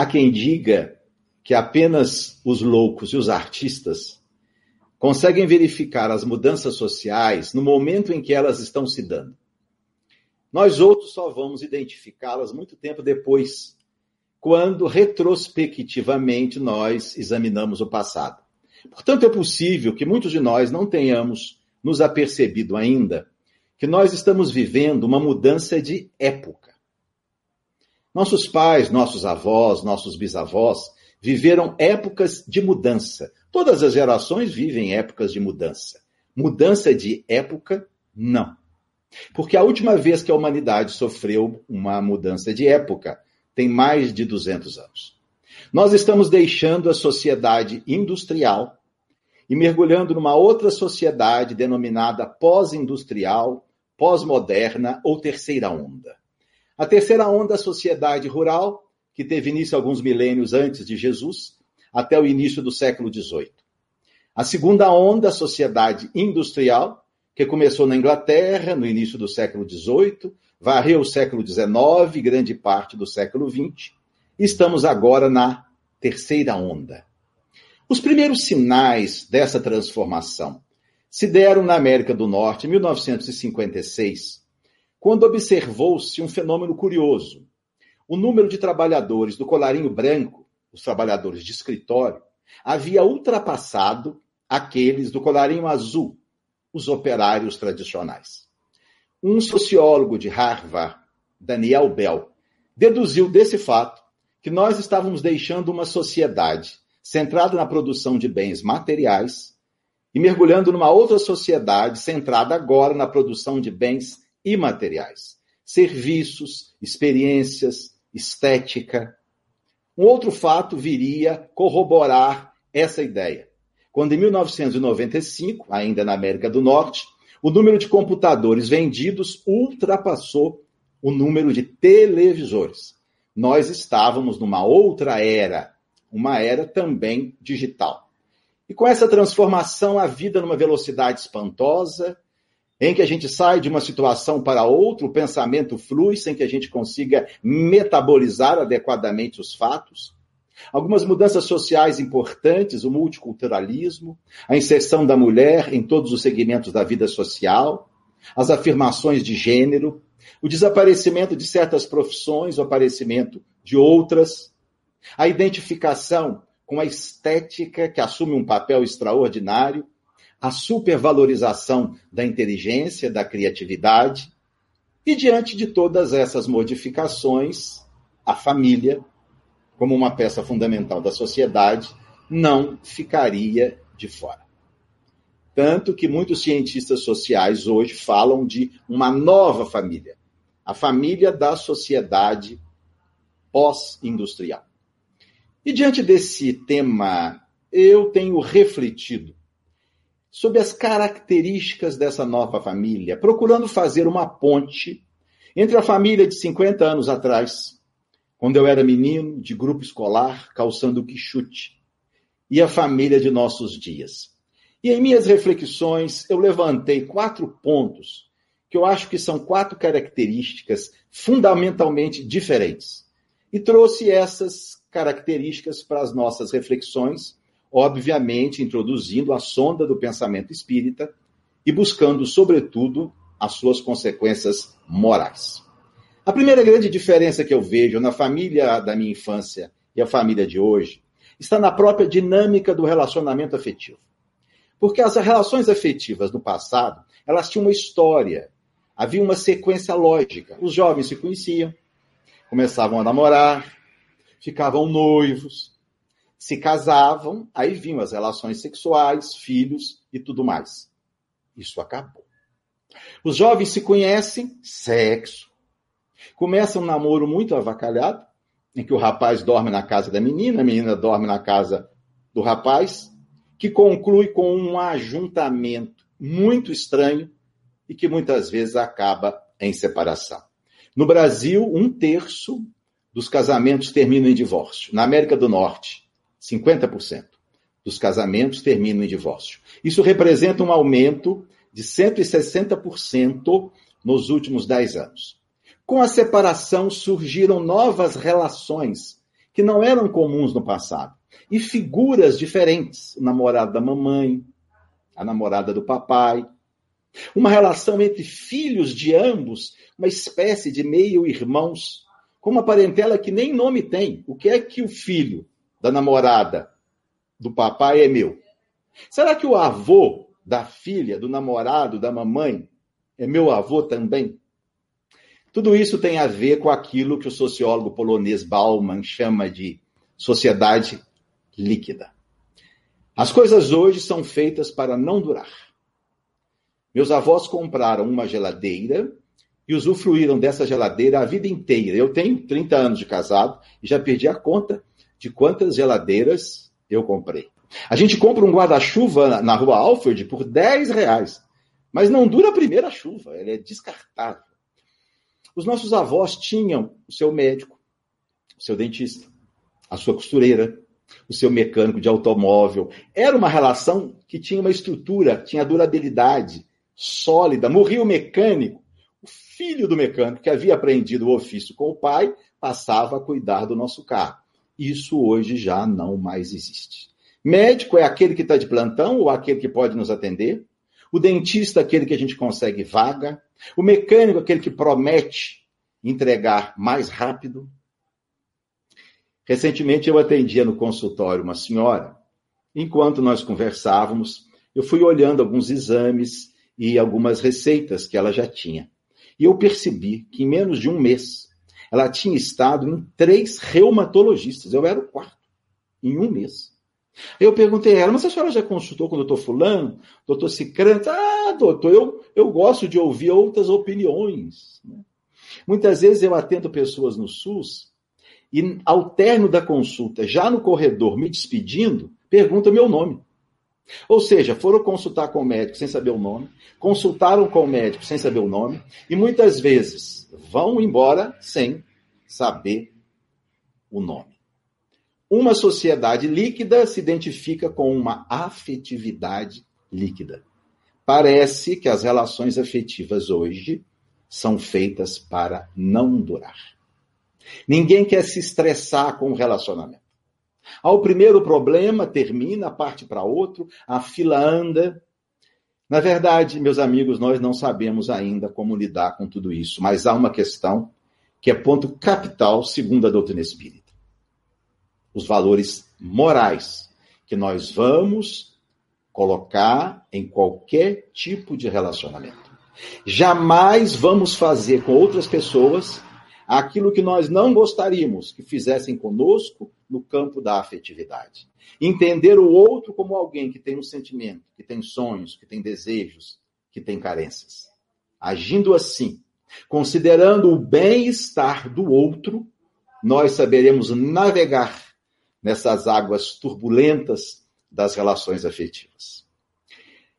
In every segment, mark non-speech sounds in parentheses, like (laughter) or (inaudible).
Há quem diga que apenas os loucos e os artistas conseguem verificar as mudanças sociais no momento em que elas estão se dando. Nós outros só vamos identificá-las muito tempo depois, quando retrospectivamente nós examinamos o passado. Portanto, é possível que muitos de nós não tenhamos nos apercebido ainda que nós estamos vivendo uma mudança de época. Nossos pais, nossos avós, nossos bisavós viveram épocas de mudança. Todas as gerações vivem épocas de mudança. Mudança de época, não. Porque a última vez que a humanidade sofreu uma mudança de época tem mais de 200 anos. Nós estamos deixando a sociedade industrial e mergulhando numa outra sociedade denominada pós-industrial, pós-moderna ou terceira onda. A terceira onda, a sociedade rural, que teve início alguns milênios antes de Jesus, até o início do século XVIII. A segunda onda, a sociedade industrial, que começou na Inglaterra no início do século XVIII, varreu o século XIX, grande parte do século XX. Estamos agora na terceira onda. Os primeiros sinais dessa transformação se deram na América do Norte em 1956, quando observou-se um fenômeno curioso. O número de trabalhadores do colarinho branco, os trabalhadores de escritório, havia ultrapassado aqueles do colarinho azul, os operários tradicionais. Um sociólogo de Harvard, Daniel Bell, deduziu desse fato que nós estávamos deixando uma sociedade centrada na produção de bens materiais e mergulhando numa outra sociedade centrada agora na produção de bens imateriais, serviços, experiências, estética. Um outro fato viria corroborar essa ideia. Quando em 1995, ainda na América do Norte, o número de computadores vendidos ultrapassou o número de televisores. Nós estávamos numa outra era, uma era também digital. E com essa transformação, a vida numa velocidade espantosa, em que a gente sai de uma situação para outra, o pensamento flui sem que a gente consiga metabolizar adequadamente os fatos. Algumas mudanças sociais importantes, o multiculturalismo, a inserção da mulher em todos os segmentos da vida social, as afirmações de gênero, o desaparecimento de certas profissões, o aparecimento de outras, a identificação com a estética que assume um papel extraordinário, a supervalorização da inteligência, da criatividade, e diante de todas essas modificações, a família, como uma peça fundamental da sociedade, não ficaria de fora. Tanto que muitos cientistas sociais hoje falam de uma nova família, a família da sociedade pós-industrial. E diante desse tema, eu tenho refletido sobre as características dessa nova família, procurando fazer uma ponte entre a família de 50 anos atrás quando eu era menino, de grupo escolar, calçando quichute, e a família de nossos dias. E em minhas reflexões, eu levantei quatro pontos que eu acho que são quatro características fundamentalmente diferentes. E trouxe essas características para as nossas reflexões, obviamente introduzindo a sonda do pensamento espírita e buscando, sobretudo, as suas consequências morais. A primeira grande diferença que eu vejo na família da minha infância e a família de hoje está na própria dinâmica do relacionamento afetivo. Porque as relações afetivas do passado, elas tinham uma história, havia uma sequência lógica. Os jovens se conheciam, começavam a namorar, ficavam noivos, se casavam, aí vinham as relações sexuais, filhos e tudo mais. Isso acabou. Os jovens se conhecem, sexo, Começa um namoro muito avacalhado, em que o rapaz dorme na casa da menina, a menina dorme na casa do rapaz, que conclui com um ajuntamento muito estranho e que muitas vezes acaba em separação. No Brasil, um terço dos casamentos terminam em divórcio. Na América do Norte, 50% dos casamentos terminam em divórcio. Isso representa um aumento de 160% nos últimos 10 anos. Com a separação surgiram novas relações que não eram comuns no passado. E figuras diferentes: o namorado da mamãe, a namorada do papai. Uma relação entre filhos de ambos, uma espécie de meio-irmãos, com uma parentela que nem nome tem. O que é que o filho da namorada do papai é meu? Será que o avô da filha, do namorado, da mamãe, é meu avô também? Tudo isso tem a ver com aquilo que o sociólogo polonês Bauman chama de sociedade líquida. As coisas hoje são feitas para não durar. Meus avós compraram uma geladeira e usufruíram dessa geladeira a vida inteira. Eu tenho 30 anos de casado e já perdi a conta de quantas geladeiras eu comprei. A gente compra um guarda-chuva na rua Alfred por 10 reais, mas não dura a primeira chuva, ele é descartável. Os nossos avós tinham o seu médico, o seu dentista, a sua costureira, o seu mecânico de automóvel. Era uma relação que tinha uma estrutura, tinha durabilidade sólida. Morria o mecânico, o filho do mecânico que havia aprendido o ofício com o pai passava a cuidar do nosso carro. Isso hoje já não mais existe. Médico é aquele que está de plantão ou aquele que pode nos atender. O dentista, aquele que a gente consegue vaga. O mecânico, aquele que promete entregar mais rápido. Recentemente eu atendia no consultório uma senhora. Enquanto nós conversávamos, eu fui olhando alguns exames e algumas receitas que ela já tinha. E eu percebi que em menos de um mês ela tinha estado em três reumatologistas. Eu era o quarto, em um mês. Eu perguntei a ela, mas a senhora já consultou com o doutor Fulano, doutor Cicrante? Ah, doutor, eu, eu gosto de ouvir outras opiniões. Muitas vezes eu atendo pessoas no SUS e, ao término da consulta, já no corredor, me despedindo, pergunta meu nome. Ou seja, foram consultar com o médico sem saber o nome, consultaram com o médico sem saber o nome, e muitas vezes vão embora sem saber o nome. Uma sociedade líquida se identifica com uma afetividade líquida. Parece que as relações afetivas hoje são feitas para não durar. Ninguém quer se estressar com o relacionamento. Ao primeiro problema, termina, parte para outro, a fila anda. Na verdade, meus amigos, nós não sabemos ainda como lidar com tudo isso, mas há uma questão que é ponto capital segundo a doutrina espírita os valores morais que nós vamos colocar em qualquer tipo de relacionamento. Jamais vamos fazer com outras pessoas aquilo que nós não gostaríamos que fizessem conosco no campo da afetividade. Entender o outro como alguém que tem um sentimento, que tem sonhos, que tem desejos, que tem carências. Agindo assim, considerando o bem-estar do outro, nós saberemos navegar nessas águas turbulentas das relações afetivas.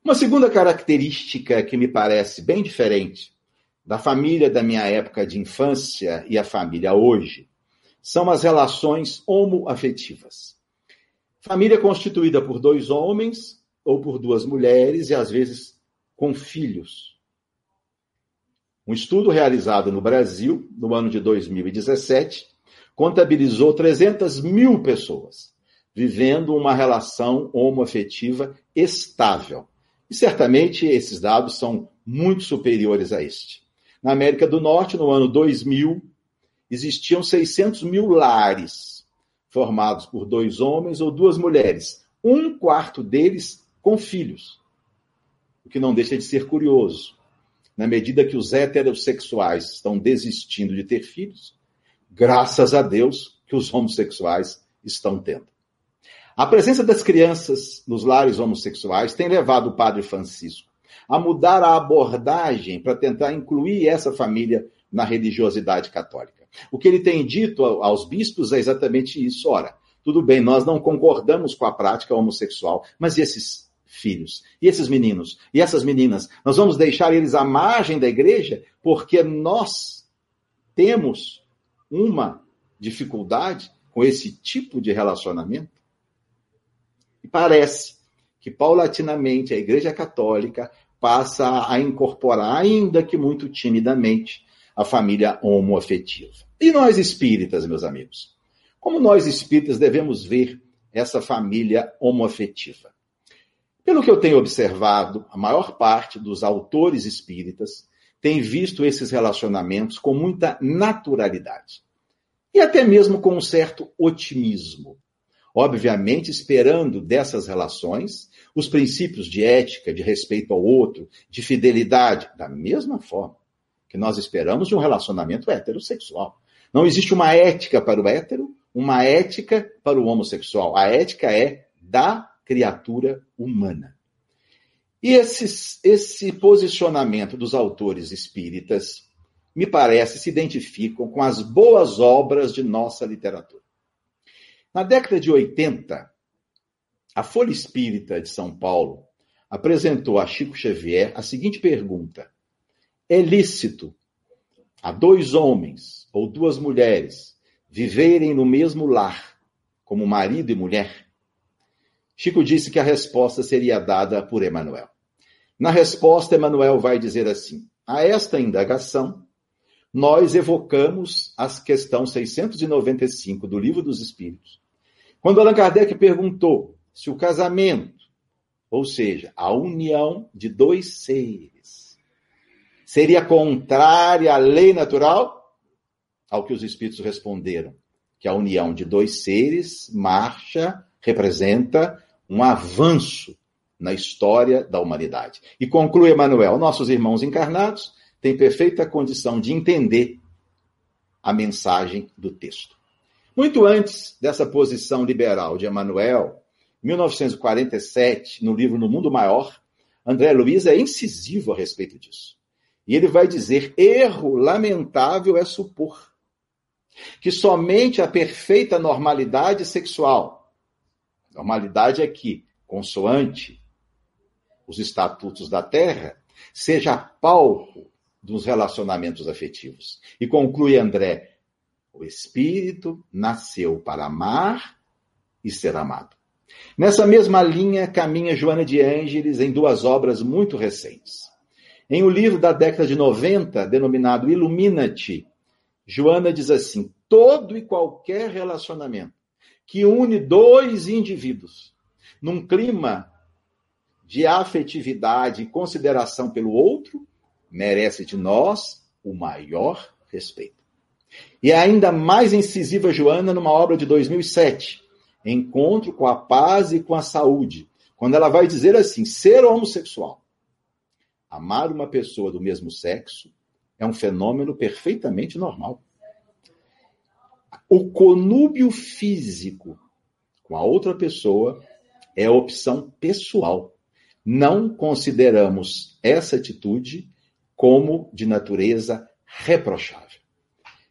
Uma segunda característica que me parece bem diferente da família da minha época de infância e a família hoje são as relações homoafetivas. Família constituída por dois homens ou por duas mulheres e às vezes com filhos. Um estudo realizado no Brasil no ano de 2017 contabilizou 300 mil pessoas vivendo uma relação homoafetiva estável. E certamente esses dados são muito superiores a este. Na América do Norte, no ano 2000, existiam 600 mil lares formados por dois homens ou duas mulheres, um quarto deles com filhos. O que não deixa de ser curioso. Na medida que os heterossexuais estão desistindo de ter filhos, graças a Deus, que os homossexuais estão tendo. A presença das crianças nos lares homossexuais tem levado o padre Francisco a mudar a abordagem para tentar incluir essa família na religiosidade católica. O que ele tem dito aos bispos é exatamente isso. Ora, tudo bem, nós não concordamos com a prática homossexual, mas esses filhos? E esses meninos? E essas meninas? Nós vamos deixar eles à margem da igreja porque nós temos uma dificuldade com esse tipo de relacionamento? E parece que paulatinamente a Igreja Católica passa a incorporar, ainda que muito timidamente, a família homoafetiva. E nós espíritas, meus amigos? Como nós espíritas devemos ver essa família homoafetiva? Pelo que eu tenho observado, a maior parte dos autores espíritas tem visto esses relacionamentos com muita naturalidade e até mesmo com um certo otimismo. Obviamente, esperando dessas relações os princípios de ética, de respeito ao outro, de fidelidade, da mesma forma que nós esperamos de um relacionamento heterossexual. Não existe uma ética para o hétero, uma ética para o homossexual. A ética é da criatura humana. E esse, esse posicionamento dos autores espíritas, me parece, se identificam com as boas obras de nossa literatura. Na década de 80, a Folha Espírita de São Paulo apresentou a Chico Xavier a seguinte pergunta: É lícito a dois homens ou duas mulheres viverem no mesmo lar, como marido e mulher? Chico disse que a resposta seria dada por Emanuel. Na resposta, Emanuel vai dizer assim: a esta indagação, nós evocamos a questão 695 do Livro dos Espíritos, quando Allan Kardec perguntou se o casamento, ou seja, a união de dois seres, seria contrária à lei natural? Ao que os espíritos responderam, que a união de dois seres marcha, representa um avanço na história da humanidade. E conclui Emmanuel: nossos irmãos encarnados têm perfeita condição de entender a mensagem do texto. Muito antes dessa posição liberal de Emmanuel, 1947, no livro No Mundo Maior, André Luiz é incisivo a respeito disso. E ele vai dizer: erro lamentável é supor que somente a perfeita normalidade sexual, normalidade aqui, consoante os estatutos da terra, seja palco dos relacionamentos afetivos. E conclui André: o espírito nasceu para amar e ser amado. Nessa mesma linha caminha Joana de Ângeles em duas obras muito recentes. Em um livro da década de 90, denominado Ilumina-te, Joana diz assim: todo e qualquer relacionamento que une dois indivíduos num clima de afetividade e consideração pelo outro merece de nós o maior respeito. E é ainda mais incisiva Joana numa obra de 2007, encontro com a paz e com a saúde, quando ela vai dizer assim: ser homossexual, amar uma pessoa do mesmo sexo, é um fenômeno perfeitamente normal. O conúbio físico com a outra pessoa é opção pessoal. Não consideramos essa atitude como de natureza reprochável.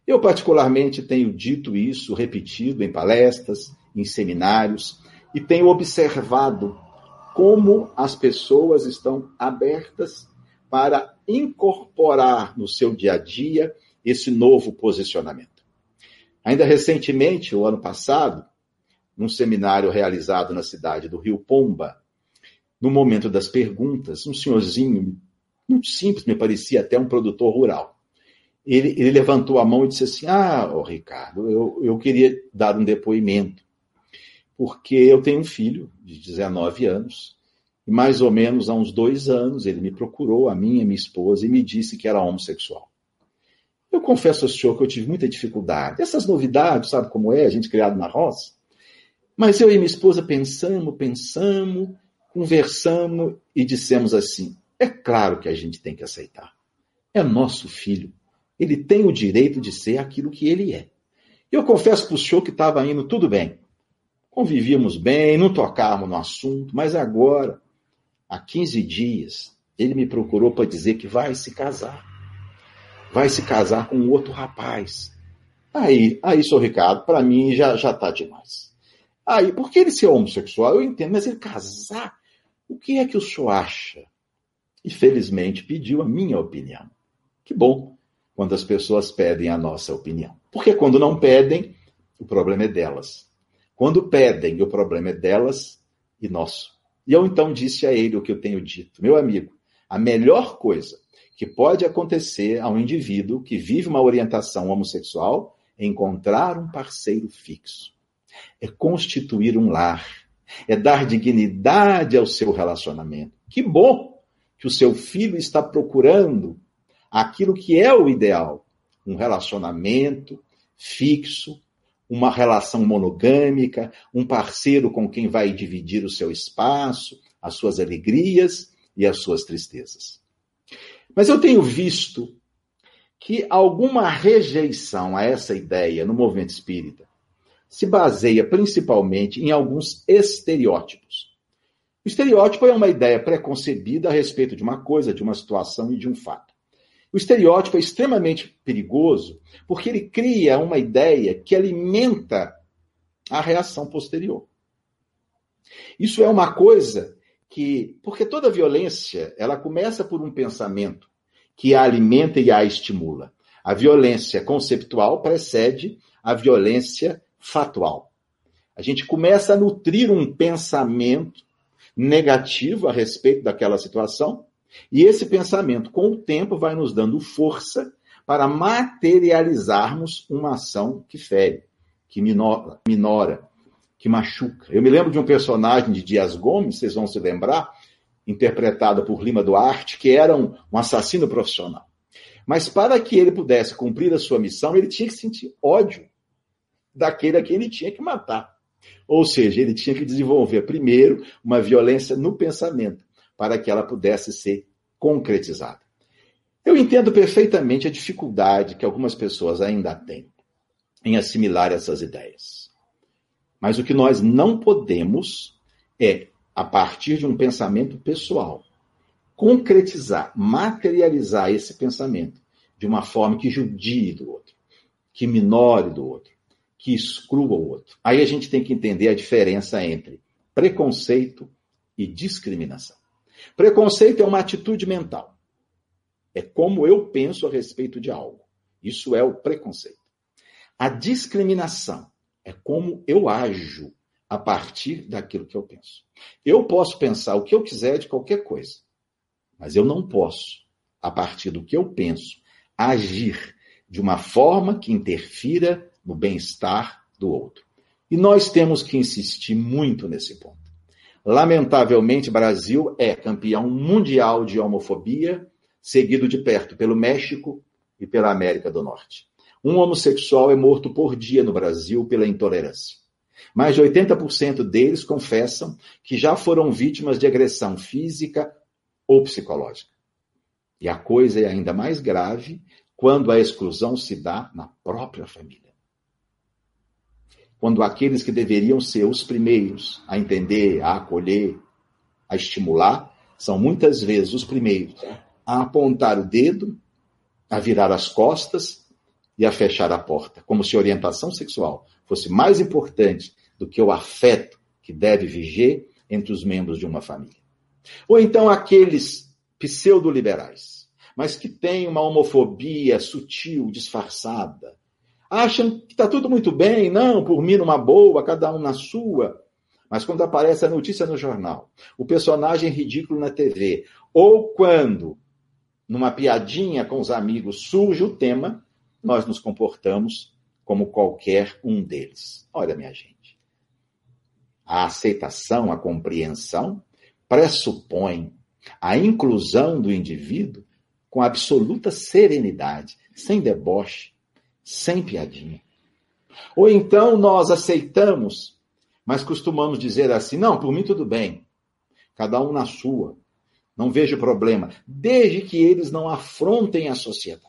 Eu, particularmente, tenho dito isso, repetido em palestras, em seminários e tenho observado como as pessoas estão abertas para incorporar no seu dia a dia esse novo posicionamento. Ainda recentemente, o ano passado, num seminário realizado na cidade do Rio Pomba, no momento das perguntas, um senhorzinho muito simples, me parecia até um produtor rural. Ele, ele levantou a mão e disse assim: Ah, oh, Ricardo, eu, eu queria dar um depoimento porque eu tenho um filho de 19 anos, mais ou menos há uns dois anos ele me procurou, a minha, minha esposa, e me disse que era homossexual. Eu confesso ao senhor que eu tive muita dificuldade. Essas novidades, sabe como é, a gente criado na roça? Mas eu e minha esposa pensamos, pensamos, conversamos e dissemos assim: é claro que a gente tem que aceitar. É nosso filho. Ele tem o direito de ser aquilo que ele é. Eu confesso para o senhor que estava indo tudo bem convivíamos bem, não tocávamos no assunto, mas agora, há 15 dias, ele me procurou para dizer que vai se casar. Vai se casar com outro rapaz. Aí, aí, seu Ricardo, para mim já já tá demais. Aí, porque ele ser homossexual, eu entendo, mas ele casar, o que é que o senhor acha? E felizmente pediu a minha opinião. Que bom quando as pessoas pedem a nossa opinião. Porque quando não pedem, o problema é delas. Quando pedem, o problema é delas e nosso. E eu então disse a ele o que eu tenho dito: meu amigo, a melhor coisa que pode acontecer a um indivíduo que vive uma orientação homossexual encontrar um parceiro fixo, é constituir um lar, é dar dignidade ao seu relacionamento. Que bom que o seu filho está procurando aquilo que é o ideal: um relacionamento fixo, uma relação monogâmica, um parceiro com quem vai dividir o seu espaço, as suas alegrias e as suas tristezas. Mas eu tenho visto que alguma rejeição a essa ideia no movimento espírita se baseia principalmente em alguns estereótipos. O estereótipo é uma ideia preconcebida a respeito de uma coisa, de uma situação e de um fato. O estereótipo é extremamente perigoso porque ele cria uma ideia que alimenta a reação posterior. Isso é uma coisa que, porque toda violência, ela começa por um pensamento que a alimenta e a estimula. A violência conceptual precede a violência fatual. A gente começa a nutrir um pensamento negativo a respeito daquela situação, e esse pensamento, com o tempo, vai nos dando força para materializarmos uma ação que fere, que minora, minora, que machuca. Eu me lembro de um personagem de Dias Gomes, vocês vão se lembrar, interpretado por Lima Duarte, que era um, um assassino profissional. Mas para que ele pudesse cumprir a sua missão, ele tinha que sentir ódio daquele a quem ele tinha que matar. Ou seja, ele tinha que desenvolver primeiro uma violência no pensamento, para que ela pudesse ser concretizada. Eu entendo perfeitamente a dificuldade que algumas pessoas ainda têm em assimilar essas ideias. Mas o que nós não podemos é, a partir de um pensamento pessoal, concretizar, materializar esse pensamento de uma forma que judie do outro, que minore do outro, que exclua o outro. Aí a gente tem que entender a diferença entre preconceito e discriminação. Preconceito é uma atitude mental. É como eu penso a respeito de algo. Isso é o preconceito. A discriminação é como eu ajo a partir daquilo que eu penso. Eu posso pensar o que eu quiser de qualquer coisa, mas eu não posso, a partir do que eu penso, agir de uma forma que interfira no bem-estar do outro. E nós temos que insistir muito nesse ponto. Lamentavelmente, Brasil é campeão mundial de homofobia, seguido de perto pelo México e pela América do Norte. Um homossexual é morto por dia no Brasil pela intolerância. Mais de 80% deles confessam que já foram vítimas de agressão física ou psicológica. E a coisa é ainda mais grave quando a exclusão se dá na própria família quando aqueles que deveriam ser os primeiros a entender, a acolher, a estimular, são muitas vezes os primeiros a apontar o dedo, a virar as costas e a fechar a porta, como se orientação sexual fosse mais importante do que o afeto que deve viger entre os membros de uma família. Ou então aqueles pseudo-liberais, mas que têm uma homofobia sutil, disfarçada, acham que está tudo muito bem, não, por mim numa boa, cada um na sua. Mas quando aparece a notícia no jornal, o personagem ridículo na TV, ou quando, numa piadinha com os amigos, surge o tema, nós nos comportamos como qualquer um deles. Olha, minha gente, a aceitação, a compreensão pressupõe a inclusão do indivíduo com absoluta serenidade, sem deboche, sem piadinha. Ou então nós aceitamos, mas costumamos dizer assim: não, por mim tudo bem, cada um na sua, não vejo problema, desde que eles não afrontem a sociedade.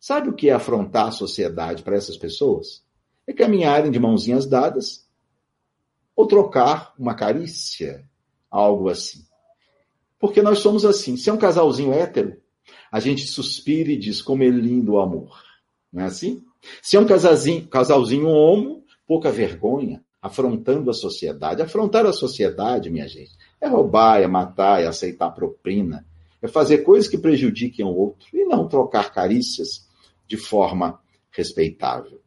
Sabe o que é afrontar a sociedade para essas pessoas? É caminharem de mãozinhas dadas ou trocar uma carícia, algo assim. Porque nós somos assim. Se é um casalzinho hétero, a gente suspira e diz como é lindo o amor. Não é assim? Se é um casalzinho, casalzinho homo, pouca vergonha, afrontando a sociedade. Afrontar a sociedade, minha gente, é roubar, é matar, é aceitar propina, é fazer coisas que prejudiquem o outro e não trocar carícias de forma respeitável.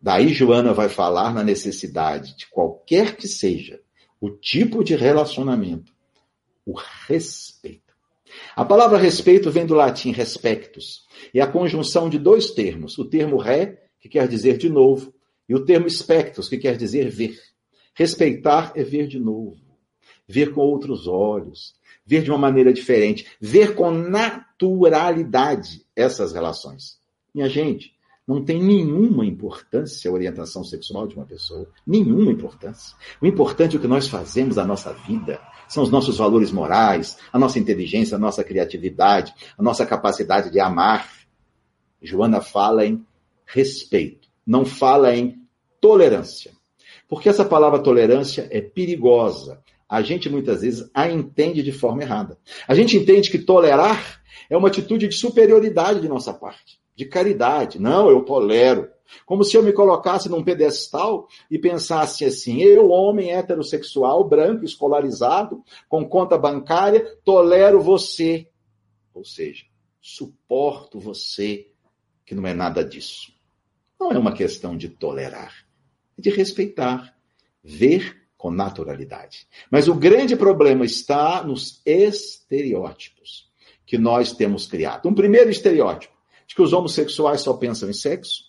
Daí Joana vai falar na necessidade de qualquer que seja o tipo de relacionamento, o respeito. A palavra respeito vem do latim respectus, e a conjunção de dois termos, o termo ré, que que quer dizer de novo, e o termo espectros, que quer dizer ver. Respeitar é ver de novo, ver com outros olhos, ver de uma maneira diferente, ver com naturalidade essas relações. Minha gente, não tem nenhuma importância a orientação sexual de uma pessoa. Nenhuma importância. O importante é o que nós fazemos da nossa vida. São os nossos valores morais, a nossa inteligência, a nossa criatividade, a nossa capacidade de amar. Joana fala em respeito, não fala em tolerância. Porque essa palavra tolerância é perigosa. A gente muitas vezes a entende de forma errada. A gente entende que tolerar é uma atitude de superioridade de nossa parte de caridade. Não, eu tolero. Como se eu me colocasse num pedestal e pensasse assim: eu, homem heterossexual, branco, escolarizado, com conta bancária, tolero você. Ou seja, suporto você, que não é nada disso. Não é uma questão de tolerar, é de respeitar, ver com naturalidade. Mas o grande problema está nos estereótipos que nós temos criado. Um primeiro estereótipo de que os homossexuais só pensam em sexo,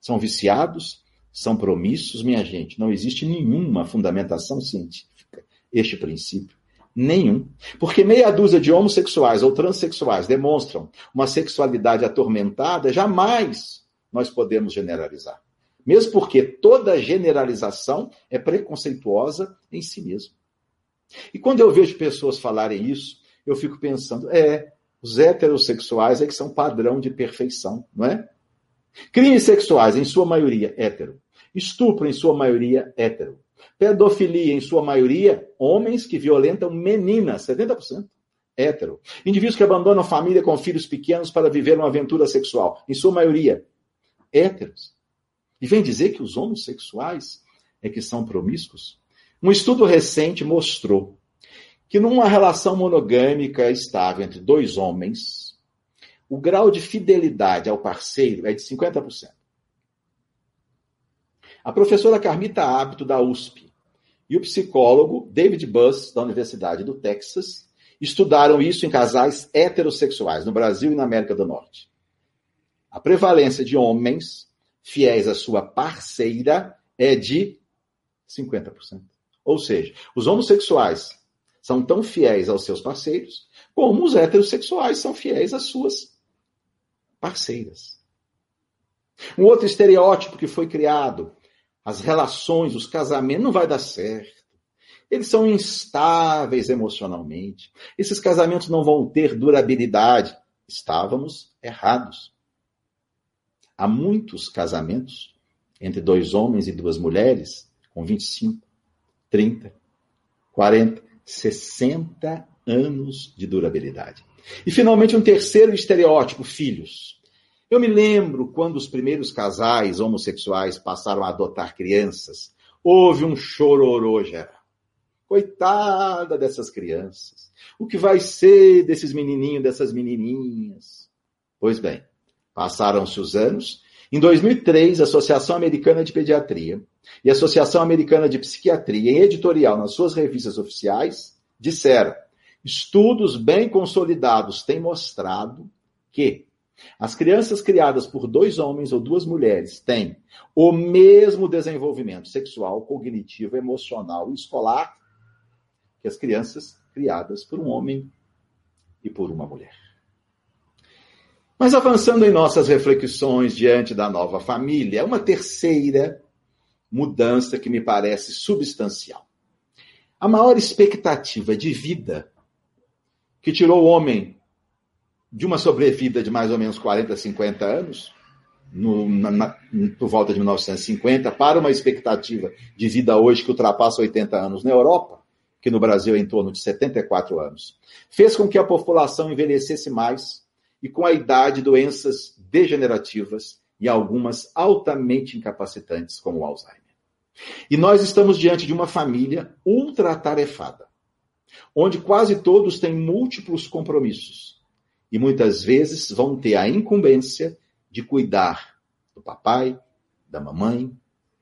são viciados, são promíssos. Minha gente, não existe nenhuma fundamentação científica este princípio. Nenhum. Porque meia dúzia de homossexuais ou transexuais demonstram uma sexualidade atormentada, jamais nós podemos generalizar. Mesmo porque toda generalização é preconceituosa em si mesma. E quando eu vejo pessoas falarem isso, eu fico pensando, é, os heterossexuais é que são padrão de perfeição, não é? Crimes sexuais, em sua maioria, hétero. Estupro, em sua maioria, hétero. Pedofilia, em sua maioria, homens que violentam meninas, 70%. Hétero. Indivíduos que abandonam família com filhos pequenos para viver uma aventura sexual, em sua maioria, héteros. E vem dizer que os homossexuais é que são promíscuos? Um estudo recente mostrou que numa relação monogâmica estável entre dois homens, o grau de fidelidade ao parceiro é de 50%. A professora Carmita Hábito, da USP, e o psicólogo David Buss, da Universidade do Texas, estudaram isso em casais heterossexuais no Brasil e na América do Norte. A prevalência de homens fiéis à sua parceira é de 50%. Ou seja, os homossexuais são tão fiéis aos seus parceiros, como os heterossexuais são fiéis às suas parceiras. Um outro estereótipo que foi criado, as relações, os casamentos, não vai dar certo. Eles são instáveis emocionalmente. Esses casamentos não vão ter durabilidade. Estávamos errados. Há muitos casamentos entre dois homens e duas mulheres com 25, 30, 40, 60 anos de durabilidade. E finalmente um terceiro estereótipo, filhos. Eu me lembro quando os primeiros casais homossexuais passaram a adotar crianças, houve um chororô geral. Coitada dessas crianças. O que vai ser desses menininhos, dessas menininhas? Pois bem, passaram-se os anos. Em 2003, a Associação Americana de Pediatria e a Associação Americana de Psiquiatria, em editorial nas suas revistas oficiais, disseram: estudos bem consolidados têm mostrado que as crianças criadas por dois homens ou duas mulheres têm o mesmo desenvolvimento sexual, cognitivo, emocional e escolar que as crianças criadas por um homem e por uma mulher. Mas avançando em nossas reflexões diante da nova família, uma terceira mudança que me parece substancial. A maior expectativa de vida que tirou o homem de uma sobrevida de mais ou menos 40, 50 anos, no, na, por volta de 1950, para uma expectativa de vida hoje que ultrapassa 80 anos na Europa, que no Brasil é em torno de 74 anos, fez com que a população envelhecesse mais e com a idade doenças degenerativas e algumas altamente incapacitantes, como o Alzheimer. E nós estamos diante de uma família ultra-atarefada, onde quase todos têm múltiplos compromissos e muitas vezes vão ter a incumbência de cuidar do papai, da mamãe,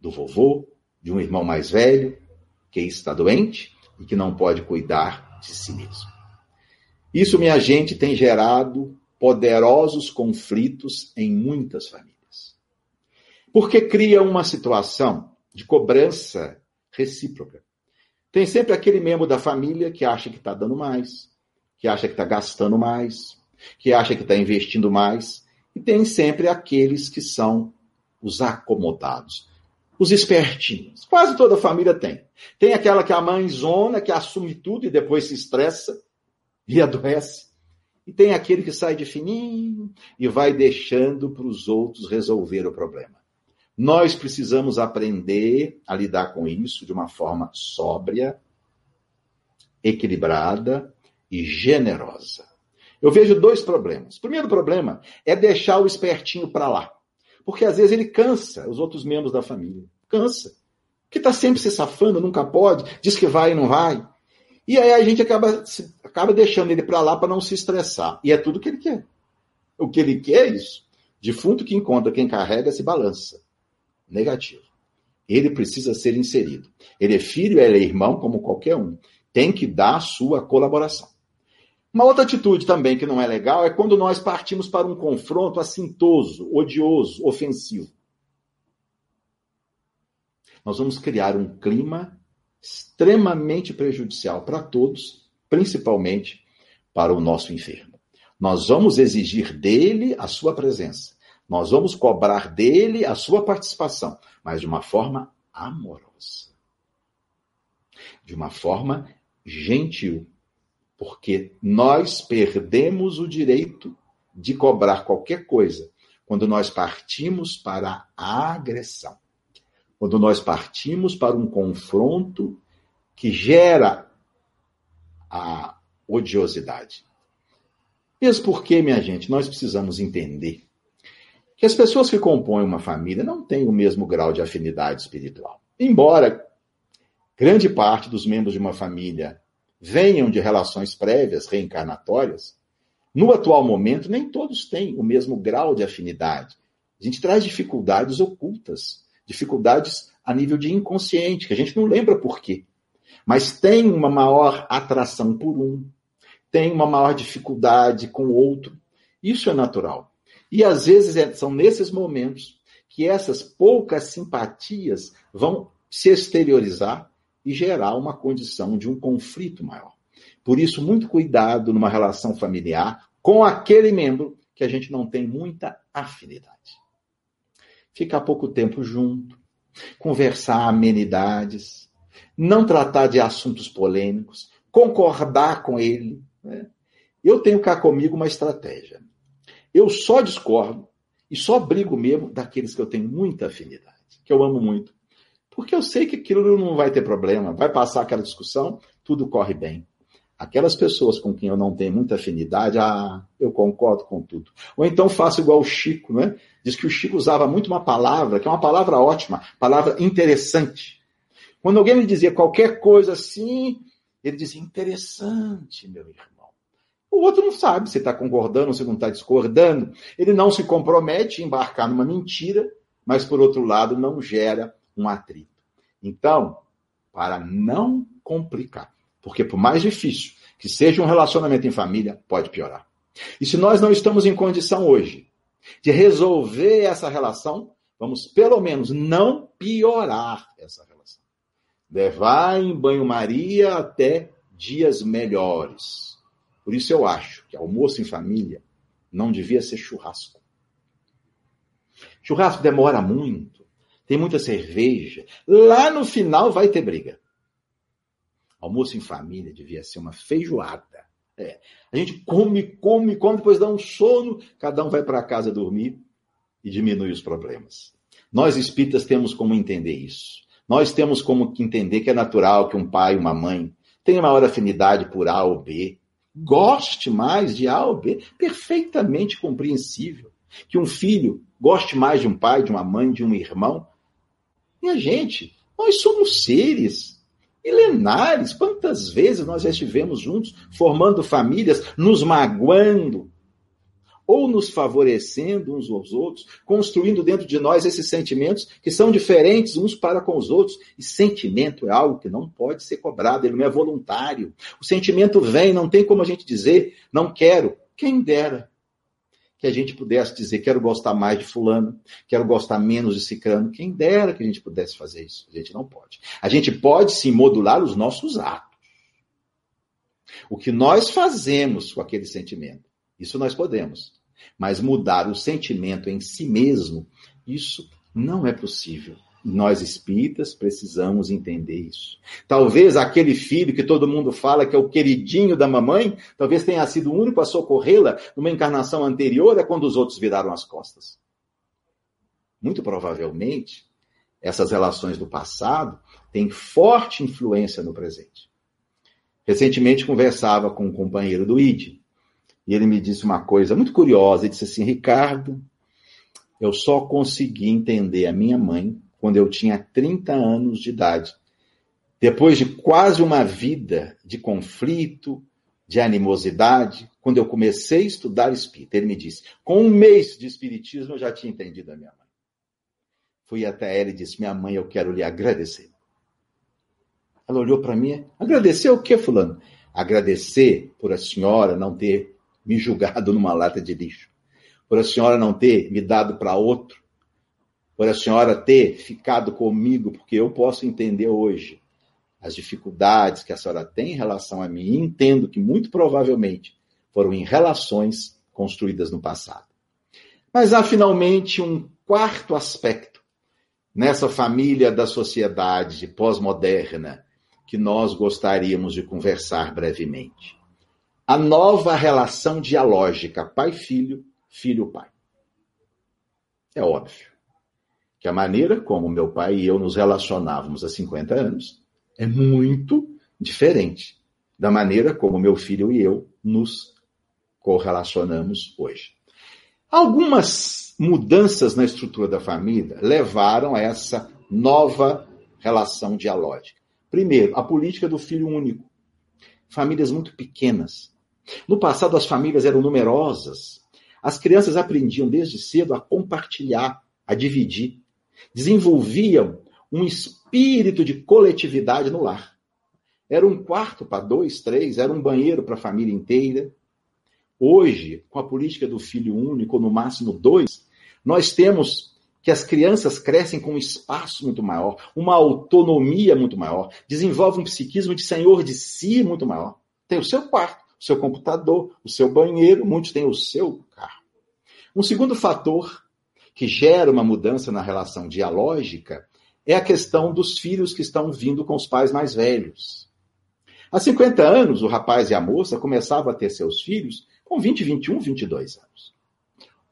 do vovô, de um irmão mais velho que está doente e que não pode cuidar de si mesmo. Isso, minha gente, tem gerado poderosos conflitos em muitas famílias. Porque cria uma situação de cobrança recíproca. Tem sempre aquele membro da família que acha que está dando mais, que acha que está gastando mais, que acha que está investindo mais, e tem sempre aqueles que são os acomodados, os espertinhos. Quase toda família tem. Tem aquela que é a mãezona, que assume tudo e depois se estressa e (laughs) adoece. E tem aquele que sai de fininho e vai deixando para os outros resolver o problema. Nós precisamos aprender a lidar com isso de uma forma sóbria, equilibrada e generosa. Eu vejo dois problemas. O primeiro problema é deixar o espertinho para lá. Porque às vezes ele cansa os outros membros da família. Cansa. Que está sempre se safando, nunca pode, diz que vai e não vai. E aí a gente acaba, acaba deixando ele para lá para não se estressar. E é tudo que ele quer. O que ele quer é isso. Defunto que encontra quem carrega se balança. Negativo. Ele precisa ser inserido. Ele é filho, ele é irmão, como qualquer um. Tem que dar sua colaboração. Uma outra atitude também que não é legal é quando nós partimos para um confronto assintoso, odioso, ofensivo. Nós vamos criar um clima extremamente prejudicial para todos, principalmente para o nosso enfermo. Nós vamos exigir dele a sua presença. Nós vamos cobrar dele a sua participação, mas de uma forma amorosa. De uma forma gentil. Porque nós perdemos o direito de cobrar qualquer coisa quando nós partimos para a agressão quando nós partimos para um confronto que gera a odiosidade. Mesmo porque, minha gente, nós precisamos entender que as pessoas que compõem uma família não têm o mesmo grau de afinidade espiritual. Embora grande parte dos membros de uma família venham de relações prévias, reencarnatórias, no atual momento nem todos têm o mesmo grau de afinidade. A gente traz dificuldades ocultas dificuldades a nível de inconsciente, que a gente não lembra por quê. Mas tem uma maior atração por um, tem uma maior dificuldade com o outro. Isso é natural. E às vezes é, são nesses momentos que essas poucas simpatias vão se exteriorizar e gerar uma condição de um conflito maior. Por isso, muito cuidado numa relação familiar com aquele membro que a gente não tem muita afinidade ficar pouco tempo junto, conversar amenidades, não tratar de assuntos polêmicos, concordar com ele. Né? Eu tenho cá comigo uma estratégia. Eu só discordo e só brigo mesmo daqueles que eu tenho muita afinidade, que eu amo muito. Porque eu sei que aquilo não vai ter problema, vai passar aquela discussão, tudo corre bem. Aquelas pessoas com quem eu não tenho muita afinidade, ah, eu concordo com tudo. Ou então faço igual o Chico, né? Diz que o Chico usava muito uma palavra, que é uma palavra ótima, palavra interessante. Quando alguém me dizia qualquer coisa assim, ele dizia interessante, meu irmão. O outro não sabe se está concordando, se não está discordando. Ele não se compromete a embarcar numa mentira, mas, por outro lado, não gera um atrito. Então, para não complicar, porque por mais difícil que seja um relacionamento em família, pode piorar. E se nós não estamos em condição hoje de resolver essa relação, vamos pelo menos não piorar essa relação. Levar em banho-maria até dias melhores. Por isso eu acho que almoço em família não devia ser churrasco. Churrasco demora muito, tem muita cerveja. Lá no final vai ter briga. Almoço em família devia ser uma feijoada. É. A gente come, come, come, depois dá um sono, cada um vai para casa dormir e diminui os problemas. Nós espíritas temos como entender isso. Nós temos como entender que é natural que um pai e uma mãe tenham maior afinidade por A ou B, goste mais de A ou B, perfeitamente compreensível. Que um filho goste mais de um pai, de uma mãe, de um irmão. E a gente, nós somos seres milenares. Quantas vezes nós já estivemos juntos, formando famílias, nos magoando, ou nos favorecendo uns aos outros, construindo dentro de nós esses sentimentos que são diferentes uns para com os outros. E sentimento é algo que não pode ser cobrado, ele não é voluntário. O sentimento vem, não tem como a gente dizer, não quero. Quem dera que a gente pudesse dizer, quero gostar mais de fulano, quero gostar menos de cicrano. Quem dera que a gente pudesse fazer isso. A gente não pode. A gente pode sim modular os nossos atos. O que nós fazemos com aquele sentimento, isso nós podemos. Mas mudar o sentimento em si mesmo, isso não é possível. Nós espíritas precisamos entender isso. Talvez aquele filho que todo mundo fala que é o queridinho da mamãe, talvez tenha sido o único a socorrê-la numa encarnação anterior a quando os outros viraram as costas. Muito provavelmente, essas relações do passado têm forte influência no presente. Recentemente conversava com um companheiro do ID, e ele me disse uma coisa muito curiosa. Ele disse assim: Ricardo, eu só consegui entender a minha mãe quando eu tinha 30 anos de idade. Depois de quase uma vida de conflito, de animosidade, quando eu comecei a estudar espírito, ele me disse: com um mês de espiritismo eu já tinha entendido a minha mãe. Fui até ela e disse: Minha mãe, eu quero lhe agradecer. Ela olhou para mim: Agradecer o quê, Fulano? Agradecer por a senhora não ter me julgado numa lata de lixo, por a senhora não ter me dado para outro, por a senhora ter ficado comigo, porque eu posso entender hoje as dificuldades que a senhora tem em relação a mim, e entendo que muito provavelmente foram em relações construídas no passado. Mas há finalmente um quarto aspecto nessa família da sociedade pós-moderna que nós gostaríamos de conversar brevemente. A nova relação dialógica pai-filho, filho-pai. É óbvio que a maneira como meu pai e eu nos relacionávamos há 50 anos é muito diferente da maneira como meu filho e eu nos correlacionamos hoje. Algumas mudanças na estrutura da família levaram a essa nova relação dialógica. Primeiro, a política do filho único. Famílias muito pequenas. No passado, as famílias eram numerosas. As crianças aprendiam desde cedo a compartilhar, a dividir desenvolviam um espírito de coletividade no lar. Era um quarto para dois, três, era um banheiro para a família inteira. Hoje, com a política do filho único, no máximo dois, nós temos que as crianças crescem com um espaço muito maior, uma autonomia muito maior, desenvolvem um psiquismo de senhor de si muito maior. Tem o seu quarto, seu computador, o seu banheiro, muitos têm o seu carro. Um segundo fator que gera uma mudança na relação dialógica é a questão dos filhos que estão vindo com os pais mais velhos. Há 50 anos, o rapaz e a moça começavam a ter seus filhos com 20, 21, 22 anos.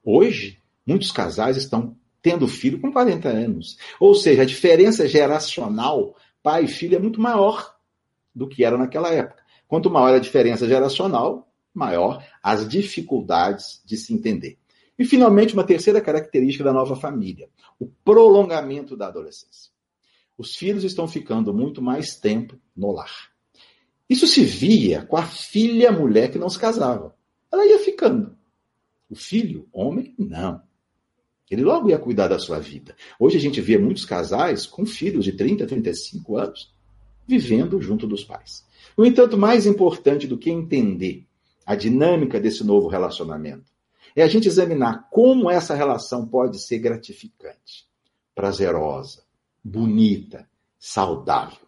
Hoje, muitos casais estão tendo filho com 40 anos. Ou seja, a diferença geracional pai e filho é muito maior do que era naquela época. Quanto maior a diferença geracional, maior as dificuldades de se entender. E, finalmente, uma terceira característica da nova família: o prolongamento da adolescência. Os filhos estão ficando muito mais tempo no lar. Isso se via com a filha mulher que não se casava. Ela ia ficando. O filho, homem, não. Ele logo ia cuidar da sua vida. Hoje a gente vê muitos casais com filhos de 30, 35 anos vivendo junto dos pais. No entanto, mais importante do que entender a dinâmica desse novo relacionamento é a gente examinar como essa relação pode ser gratificante, prazerosa, bonita, saudável.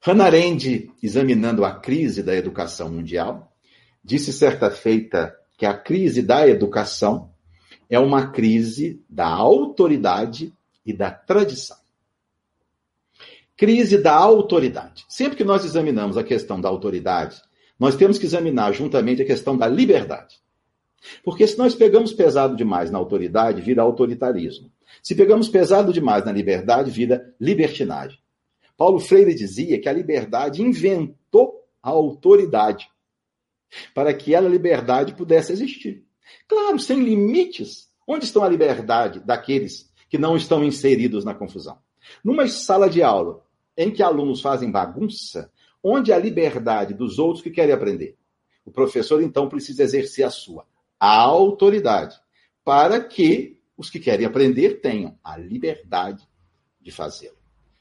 Hannah Arendt, examinando a crise da educação mundial, disse certa feita que a crise da educação é uma crise da autoridade e da tradição. Crise da autoridade. Sempre que nós examinamos a questão da autoridade, nós temos que examinar juntamente a questão da liberdade. Porque se nós pegamos pesado demais na autoridade, vira autoritarismo. Se pegamos pesado demais na liberdade, vira libertinagem. Paulo Freire dizia que a liberdade inventou a autoridade para que a liberdade pudesse existir. Claro, sem limites. Onde estão a liberdade daqueles que não estão inseridos na confusão? Numa sala de aula em que alunos fazem bagunça, onde a liberdade dos outros que querem aprender? O professor, então, precisa exercer a sua autoridade, para que os que querem aprender tenham a liberdade de fazê-lo.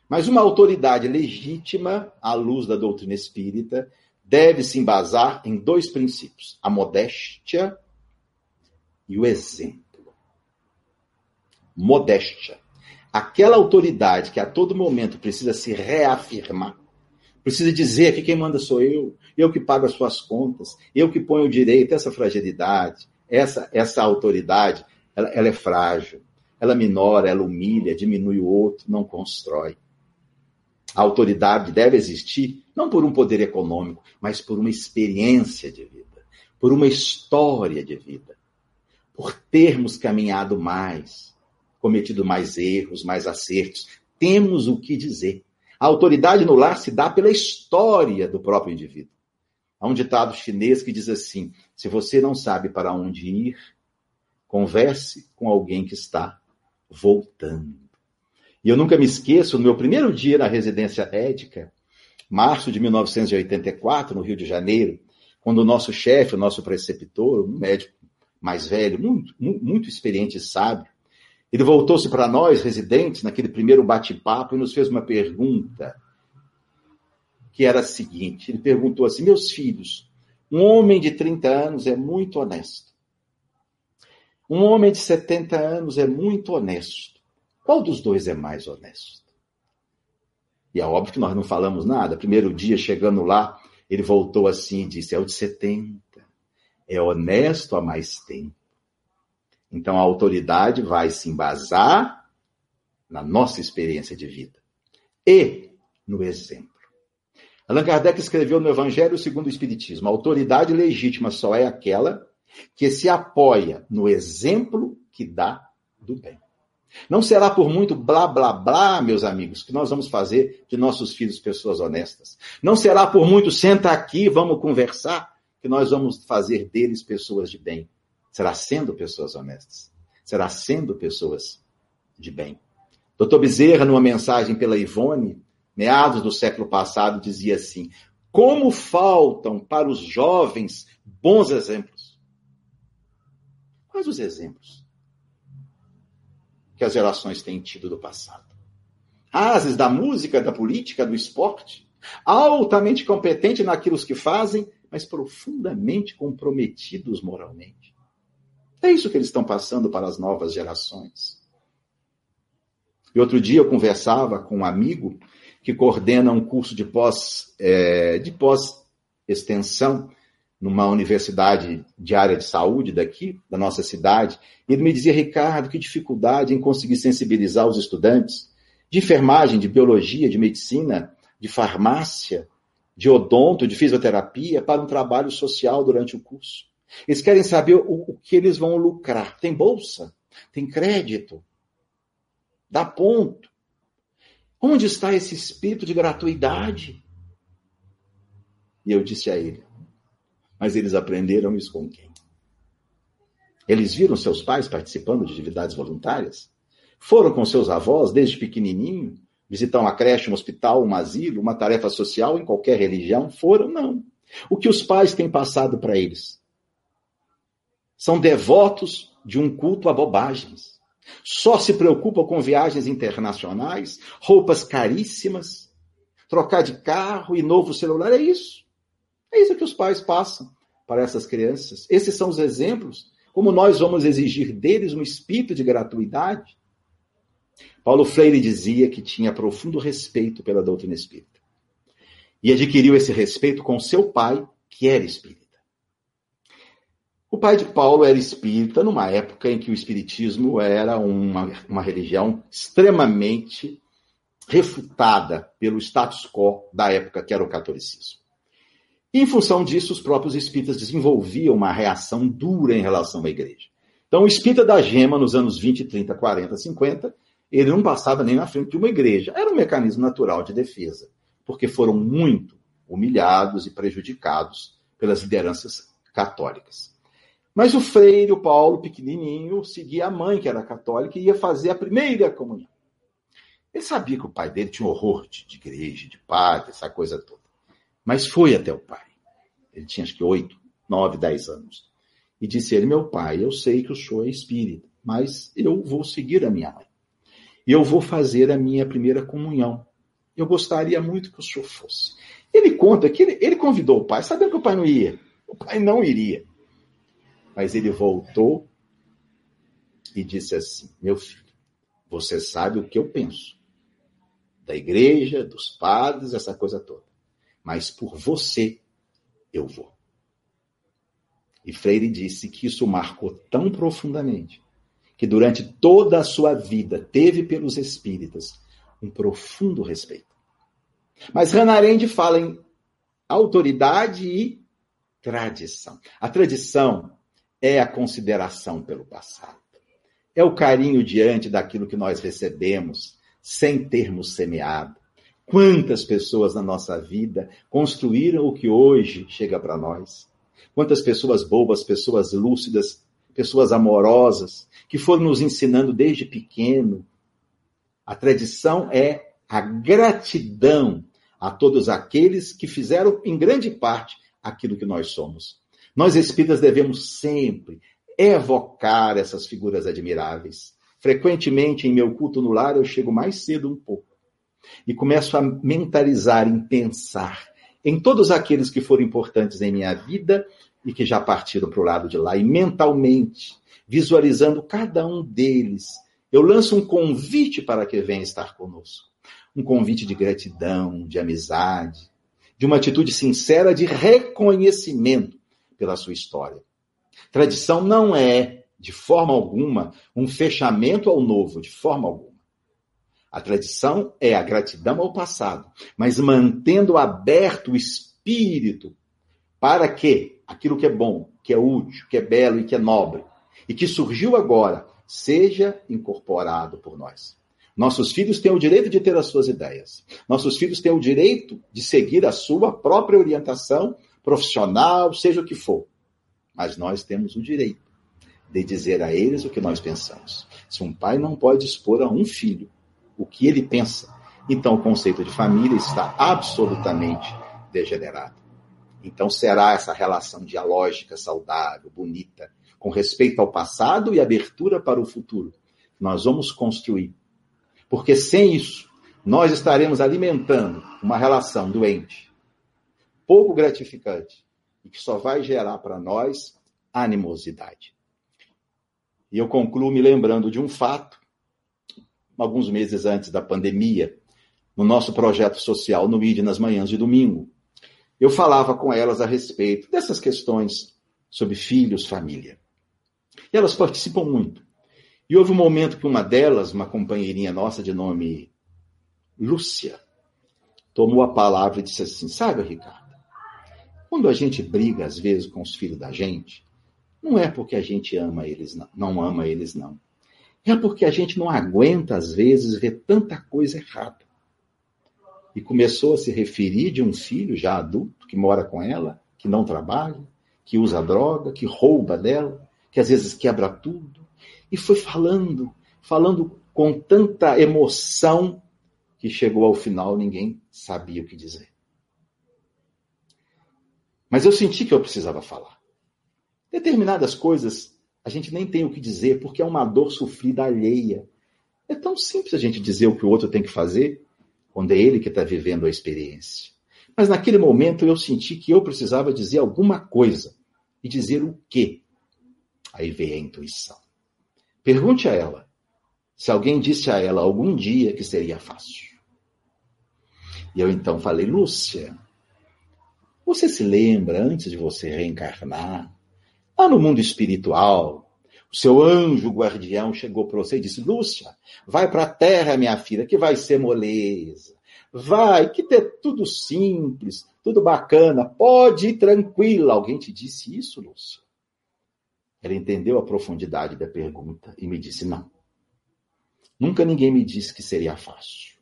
Mas uma autoridade legítima, à luz da doutrina espírita, deve se embasar em dois princípios: a modéstia e o exemplo. Modéstia. Aquela autoridade que a todo momento precisa se reafirmar, precisa dizer que quem manda sou eu, eu que pago as suas contas, eu que ponho o direito, essa fragilidade, essa, essa autoridade, ela, ela é frágil, ela minora, ela humilha, diminui o outro, não constrói. A autoridade deve existir não por um poder econômico, mas por uma experiência de vida, por uma história de vida, por termos caminhado mais, cometido mais erros, mais acertos. Temos o que dizer. A autoridade no lar se dá pela história do próprio indivíduo. Há um ditado chinês que diz assim: se você não sabe para onde ir, converse com alguém que está voltando. E eu nunca me esqueço, no meu primeiro dia na residência ética, março de 1984, no Rio de Janeiro, quando o nosso chefe, o nosso preceptor, um médico mais velho, muito, muito experiente e sábio, ele voltou-se para nós, residentes, naquele primeiro bate-papo, e nos fez uma pergunta que era a seguinte: ele perguntou assim, meus filhos, um homem de 30 anos é muito honesto. Um homem de 70 anos é muito honesto. Qual dos dois é mais honesto? E é óbvio que nós não falamos nada. Primeiro dia, chegando lá, ele voltou assim e disse: é o de 70. É honesto há mais tempo. Então a autoridade vai se embasar na nossa experiência de vida e no exemplo. Allan Kardec escreveu no Evangelho segundo o Espiritismo: a autoridade legítima só é aquela que se apoia no exemplo que dá do bem. Não será por muito blá blá blá, meus amigos, que nós vamos fazer de nossos filhos pessoas honestas. Não será por muito senta aqui, vamos conversar, que nós vamos fazer deles pessoas de bem. Será sendo pessoas honestas. Será sendo pessoas de bem. Doutor Bezerra, numa mensagem pela Ivone, meados do século passado, dizia assim: como faltam para os jovens bons exemplos. Quais os exemplos que as gerações têm tido do passado? Ases da música, da política, do esporte, altamente competentes naquilo que fazem, mas profundamente comprometidos moralmente. É isso que eles estão passando para as novas gerações. E outro dia eu conversava com um amigo que coordena um curso de pós é, de pós extensão numa universidade de área de saúde daqui da nossa cidade. E ele me dizia Ricardo, que dificuldade em conseguir sensibilizar os estudantes de enfermagem, de biologia, de medicina, de farmácia, de odonto, de fisioterapia para um trabalho social durante o curso. Eles querem saber o, o que eles vão lucrar. Tem bolsa? Tem crédito? Dá ponto? Onde está esse espírito de gratuidade? E eu disse a ele: Mas eles aprenderam isso com quem? Eles viram seus pais participando de atividades voluntárias? Foram com seus avós desde pequenininho visitar uma creche, um hospital, um asilo, uma tarefa social em qualquer religião? Foram? Não. O que os pais têm passado para eles? São devotos de um culto a bobagens. Só se preocupam com viagens internacionais, roupas caríssimas, trocar de carro e novo celular. É isso. É isso que os pais passam para essas crianças. Esses são os exemplos. Como nós vamos exigir deles um espírito de gratuidade? Paulo Freire dizia que tinha profundo respeito pela doutrina espírita. E adquiriu esse respeito com seu pai, que era espírita. O pai de Paulo era espírita numa época em que o espiritismo era uma, uma religião extremamente refutada pelo status quo da época, que era o catolicismo. E, em função disso, os próprios espíritas desenvolviam uma reação dura em relação à igreja. Então, o espírita da gema, nos anos 20, 30, 40, 50, ele não passava nem na frente de uma igreja. Era um mecanismo natural de defesa, porque foram muito humilhados e prejudicados pelas lideranças católicas. Mas o freire, o Paulo, pequenininho, seguia a mãe, que era católica, e ia fazer a primeira comunhão. Ele sabia que o pai dele tinha horror de, de igreja, de padre, essa coisa toda. Mas foi até o pai. Ele tinha acho que oito, nove, dez anos. E disse ele, meu pai, eu sei que o senhor é espírita, mas eu vou seguir a minha mãe. Eu vou fazer a minha primeira comunhão. Eu gostaria muito que o senhor fosse. Ele conta que ele, ele convidou o pai, sabendo que o pai não ia. O pai não iria mas ele voltou e disse assim: Meu filho, você sabe o que eu penso. Da igreja, dos padres, essa coisa toda. Mas por você, eu vou. E Freire disse que isso marcou tão profundamente que durante toda a sua vida teve pelos espíritas um profundo respeito. Mas Hannah fala em autoridade e tradição. A tradição é a consideração pelo passado. É o carinho diante daquilo que nós recebemos sem termos semeado. Quantas pessoas na nossa vida construíram o que hoje chega para nós? Quantas pessoas boas, pessoas lúcidas, pessoas amorosas, que foram nos ensinando desde pequeno. A tradição é a gratidão a todos aqueles que fizeram, em grande parte, aquilo que nós somos. Nós espíritas devemos sempre evocar essas figuras admiráveis. Frequentemente, em meu culto no lar, eu chego mais cedo um pouco e começo a mentalizar, em pensar em todos aqueles que foram importantes em minha vida e que já partiram para o lado de lá. E mentalmente, visualizando cada um deles, eu lanço um convite para que venha estar conosco. Um convite de gratidão, de amizade, de uma atitude sincera de reconhecimento pela sua história. Tradição não é, de forma alguma, um fechamento ao novo, de forma alguma. A tradição é a gratidão ao passado, mas mantendo aberto o espírito para que aquilo que é bom, que é útil, que é belo e que é nobre, e que surgiu agora, seja incorporado por nós. Nossos filhos têm o direito de ter as suas ideias. Nossos filhos têm o direito de seguir a sua própria orientação profissional, seja o que for. Mas nós temos o direito de dizer a eles o que nós pensamos. Se um pai não pode expor a um filho o que ele pensa, então o conceito de família está absolutamente degenerado. Então será essa relação dialógica, saudável, bonita, com respeito ao passado e abertura para o futuro. Nós vamos construir. Porque sem isso, nós estaremos alimentando uma relação doente, pouco gratificante, e que só vai gerar para nós animosidade. E eu concluo me lembrando de um fato, alguns meses antes da pandemia, no nosso projeto social no ID nas manhãs de domingo eu falava com elas a respeito dessas questões sobre filhos, família. E elas participam muito. E houve um momento que uma delas, uma companheirinha nossa de nome Lúcia, tomou a palavra e disse assim: Sabe, Ricardo, quando a gente briga às vezes com os filhos da gente, não é porque a gente ama eles, não, não ama eles, não. É porque a gente não aguenta, às vezes, ver tanta coisa errada e começou a se referir de um filho já adulto que mora com ela, que não trabalha, que usa droga, que rouba dela, que às vezes quebra tudo. E foi falando, falando com tanta emoção que chegou ao final ninguém sabia o que dizer. Mas eu senti que eu precisava falar. Determinadas coisas a gente nem tem o que dizer porque é uma dor sofrida alheia. É tão simples a gente dizer o que o outro tem que fazer quando é ele que está vivendo a experiência. Mas naquele momento eu senti que eu precisava dizer alguma coisa. E dizer o quê? Aí veio a intuição. Pergunte a ela se alguém disse a ela algum dia que seria fácil. E eu então falei, Lúcia, você se lembra, antes de você reencarnar, lá no mundo espiritual, o seu anjo guardião chegou para você e disse: Lúcia, vai para a terra, minha filha, que vai ser moleza. Vai, que é tudo simples, tudo bacana, pode ir tranquila. Alguém te disse isso, Lúcia? Ela entendeu a profundidade da pergunta e me disse: não. Nunca ninguém me disse que seria fácil.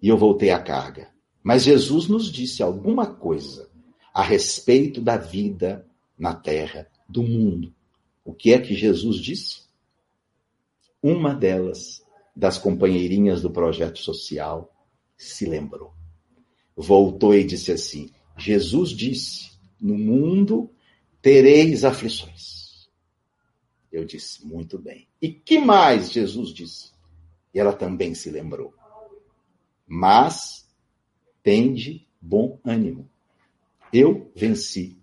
E eu voltei à carga. Mas Jesus nos disse alguma coisa a respeito da vida na terra, do mundo. O que é que Jesus disse? Uma delas, das companheirinhas do projeto social, se lembrou. Voltou e disse assim: Jesus disse: No mundo tereis aflições. Eu disse: Muito bem. E que mais Jesus disse? E ela também se lembrou. Mas tende bom ânimo. Eu venci